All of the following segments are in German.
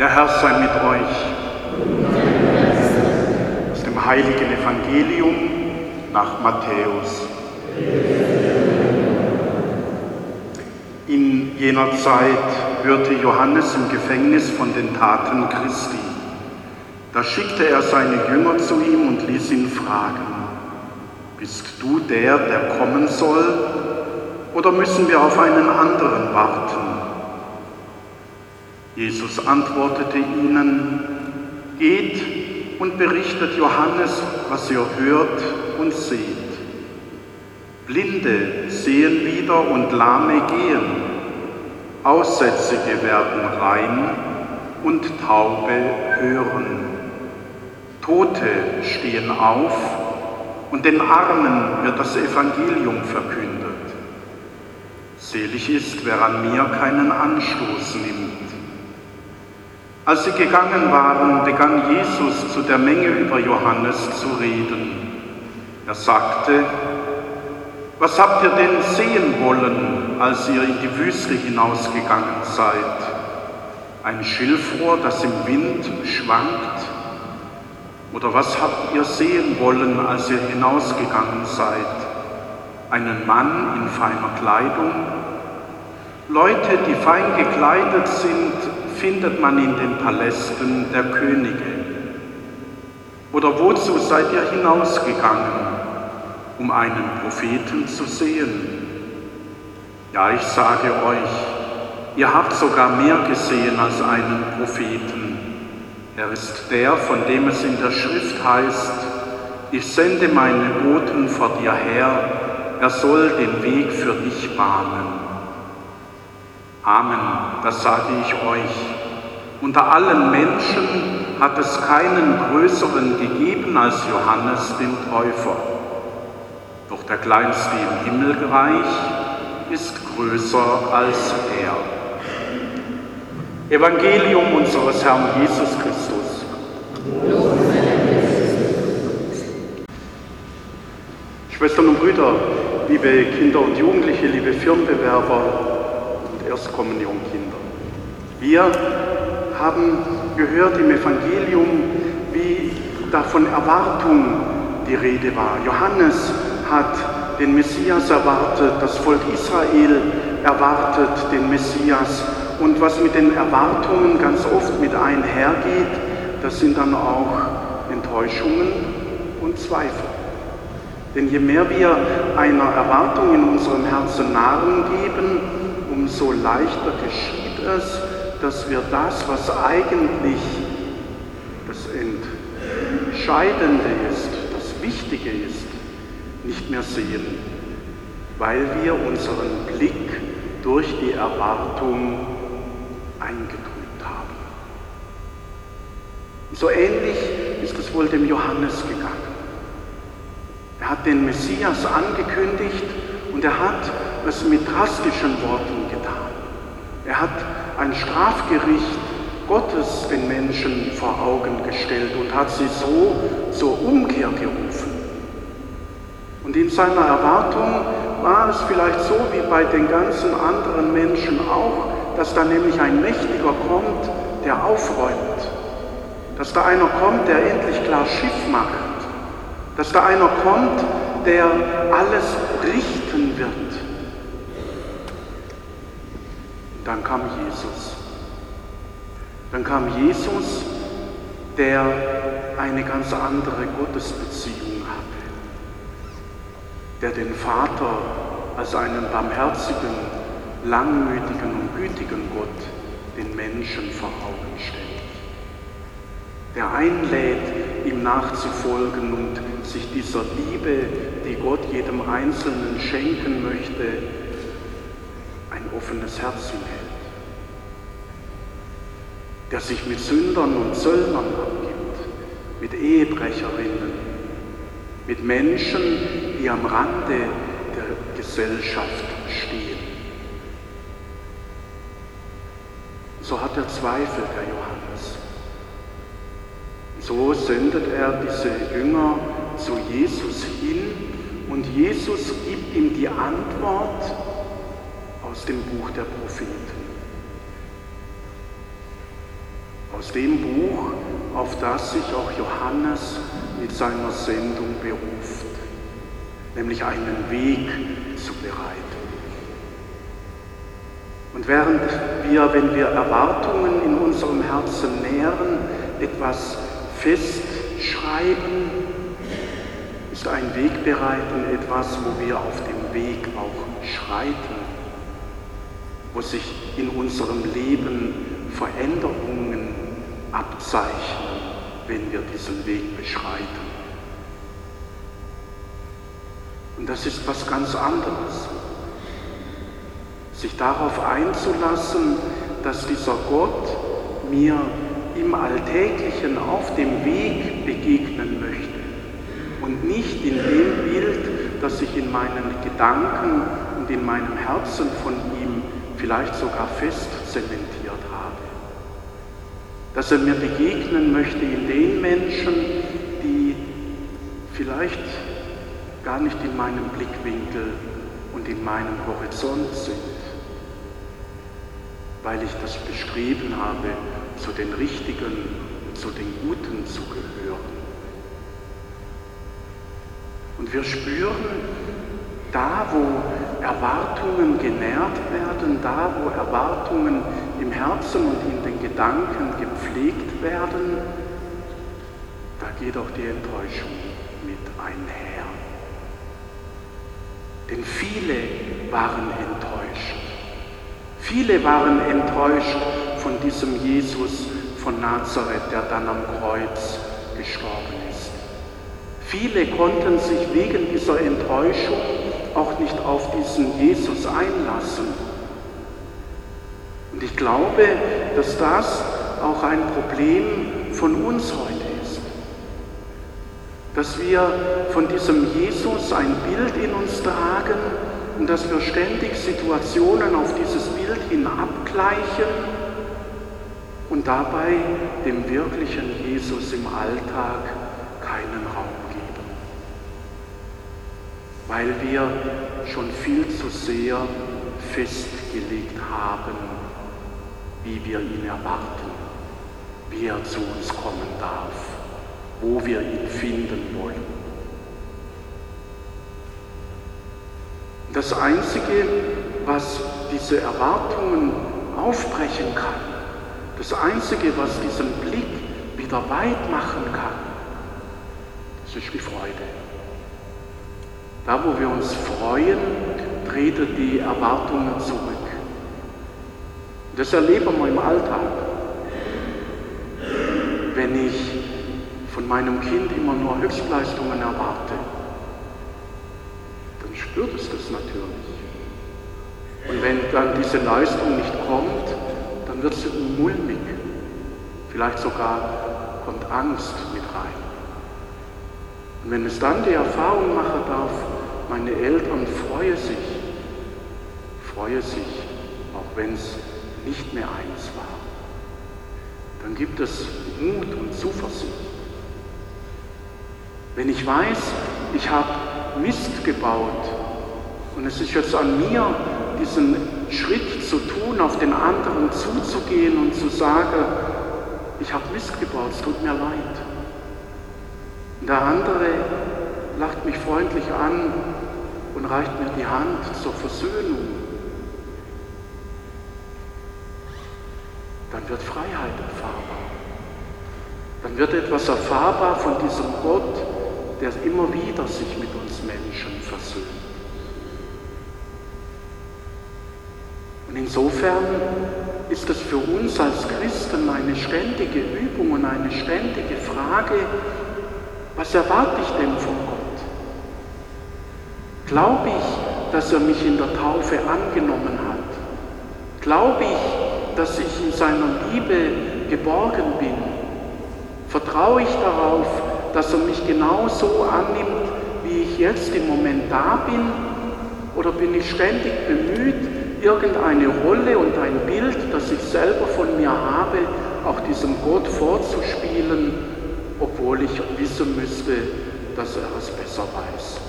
Der Herr sei mit euch. Aus dem heiligen Evangelium nach Matthäus. In jener Zeit hörte Johannes im Gefängnis von den Taten Christi. Da schickte er seine Jünger zu ihm und ließ ihn fragen, bist du der, der kommen soll, oder müssen wir auf einen anderen warten? Jesus antwortete ihnen, geht und berichtet Johannes, was ihr hört und seht. Blinde sehen wieder und Lahme gehen, Aussätzige werden rein und Taube hören. Tote stehen auf und den Armen wird das Evangelium verkündet. Selig ist, wer an mir keinen Anstoß nimmt. Als sie gegangen waren, begann Jesus zu der Menge über Johannes zu reden. Er sagte, was habt ihr denn sehen wollen, als ihr in die Wüste hinausgegangen seid? Ein Schilfrohr, das im Wind schwankt? Oder was habt ihr sehen wollen, als ihr hinausgegangen seid? Einen Mann in feiner Kleidung? Leute, die fein gekleidet sind, findet man in den Palästen der Könige. Oder wozu seid ihr hinausgegangen, um einen Propheten zu sehen? Ja, ich sage euch, ihr habt sogar mehr gesehen als einen Propheten. Er ist der, von dem es in der Schrift heißt, ich sende meine Boten vor dir her, er soll den Weg für dich bahnen. Amen, das sage ich euch. Unter allen Menschen hat es keinen größeren gegeben als Johannes den Täufer. Doch der Kleinste im Himmelreich ist größer als er. Evangelium unseres Herrn Jesus Christus. Schwestern und Brüder, liebe Kinder und Jugendliche, liebe Firmenbewerber, Erstkommunionkinder. Wir haben gehört im Evangelium, wie da von Erwartung die Rede war. Johannes hat den Messias erwartet, das Volk Israel erwartet den Messias. Und was mit den Erwartungen ganz oft mit einhergeht, das sind dann auch Enttäuschungen und Zweifel. Denn je mehr wir einer Erwartung in unserem Herzen Nahrung geben, umso leichter geschieht es, dass wir das, was eigentlich das Entscheidende ist, das Wichtige ist, nicht mehr sehen, weil wir unseren Blick durch die Erwartung eingedrückt haben. So ähnlich ist es wohl dem Johannes gegangen. Er hat den Messias angekündigt und er hat es mit drastischen Worten ein Strafgericht Gottes den Menschen vor Augen gestellt und hat sie so zur Umkehr gerufen. Und in seiner Erwartung war es vielleicht so wie bei den ganzen anderen Menschen auch, dass da nämlich ein Mächtiger kommt, der aufräumt. Dass da einer kommt, der endlich klar Schiff macht. Dass da einer kommt, der alles richten wird. Dann kam Jesus. Dann kam Jesus, der eine ganz andere Gottesbeziehung hatte, der den Vater als einen barmherzigen, langmütigen und gütigen Gott den Menschen vor Augen stellt, der einlädt, ihm nachzufolgen und sich dieser Liebe, die Gott jedem Einzelnen schenken möchte, ein offenes Herz hinhält, der sich mit Sündern und Zöllnern abgibt, mit Ehebrecherinnen, mit Menschen, die am Rande der Gesellschaft stehen. So hat er Zweifel, der Johannes. So sendet er diese Jünger zu Jesus hin und Jesus gibt ihm die Antwort, aus dem Buch der Propheten. Aus dem Buch, auf das sich auch Johannes mit seiner Sendung beruft, nämlich einen Weg zu bereiten. Und während wir, wenn wir Erwartungen in unserem Herzen nähren, etwas festschreiben, ist ein Wegbereiten etwas, wo wir auf dem Weg auch schreiten, wo sich in unserem Leben Veränderungen abzeichnen, wenn wir diesen Weg beschreiten. Und das ist was ganz anderes sich darauf einzulassen, dass dieser Gott mir im Alltäglichen auf dem Weg begegnen möchte und nicht in dem Bild, das ich in meinen Gedanken und in meinem Herzen von ihm vielleicht sogar fest zementiert habe. Dass er mir begegnen möchte in den Menschen, die vielleicht gar nicht in meinem Blickwinkel und in meinem Horizont sind weil ich das bestreben habe, zu den Richtigen und zu den Guten zu gehören. Und wir spüren, da wo Erwartungen genährt werden, da wo Erwartungen im Herzen und in den Gedanken gepflegt werden, da geht auch die Enttäuschung mit einher. Denn viele waren enttäuscht. Viele waren enttäuscht von diesem Jesus von Nazareth, der dann am Kreuz gestorben ist. Viele konnten sich wegen dieser Enttäuschung auch nicht auf diesen Jesus einlassen. Und ich glaube, dass das auch ein Problem von uns heute ist. Dass wir von diesem Jesus ein Bild in uns tragen, und dass wir ständig Situationen auf dieses Bild hin abgleichen und dabei dem wirklichen Jesus im Alltag keinen Raum geben, weil wir schon viel zu sehr festgelegt haben, wie wir ihn erwarten, wie er zu uns kommen darf, wo wir ihn finden wollen. Das Einzige, was diese Erwartungen aufbrechen kann, das Einzige, was diesen Blick wieder weit machen kann, das ist die Freude. Da, wo wir uns freuen, treten die Erwartungen zurück. Das erleben wir im Alltag. Wenn ich von meinem Kind immer nur Höchstleistungen erwarte, spürt es das natürlich. Und wenn dann diese Leistung nicht kommt, dann wird es mulmig. Vielleicht sogar kommt Angst mit rein. Und wenn es dann die Erfahrung machen darf, meine Eltern freuen sich, freuen sich, auch wenn es nicht mehr eins war, dann gibt es Mut und Zuversicht. Wenn ich weiß, ich habe Mist gebaut. Und es ist jetzt an mir, diesen Schritt zu tun, auf den anderen zuzugehen und zu sagen, ich habe Mist gebaut, es tut mir leid. Und der andere lacht mich freundlich an und reicht mir die Hand zur Versöhnung. Dann wird Freiheit erfahrbar. Dann wird etwas erfahrbar von diesem Gott, der immer wieder sich mit uns Menschen versöhnt. Und insofern ist es für uns als Christen eine ständige Übung und eine ständige Frage, was erwarte ich denn von Gott? Glaube ich, dass er mich in der Taufe angenommen hat? Glaube ich, dass ich in seiner Liebe geborgen bin? Vertraue ich darauf, dass er mich genauso annimmt, wie ich jetzt im Moment da bin? Oder bin ich ständig bemüht, irgendeine Rolle und ein Bild, das ich selber von mir habe, auch diesem Gott vorzuspielen, obwohl ich wissen müsste, dass er es besser weiß?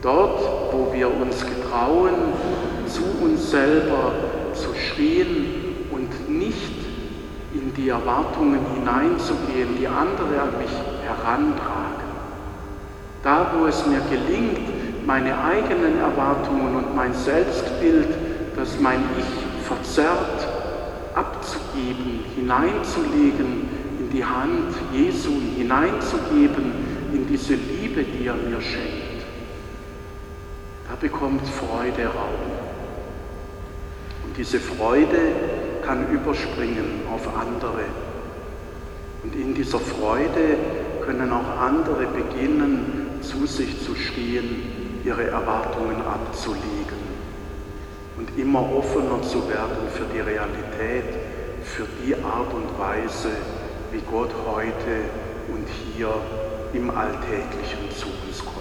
Und dort, wo wir uns getrauen, zu uns selber zu stehen und nicht in die Erwartungen hineinzugehen, die andere an mich herantragen. Da, wo es mir gelingt, meine eigenen Erwartungen und mein Selbstbild, das mein Ich verzerrt, abzugeben, hineinzulegen in die Hand Jesu, hineinzugeben in diese Liebe, die er mir schenkt. Da bekommt Freude Raum. Und diese Freude kann überspringen auf andere. Und in dieser Freude können auch andere beginnen, zu sich zu stehen, ihre Erwartungen abzulegen und immer offener zu werden für die Realität, für die Art und Weise, wie Gott heute und hier im Alltäglichen zu uns kommt.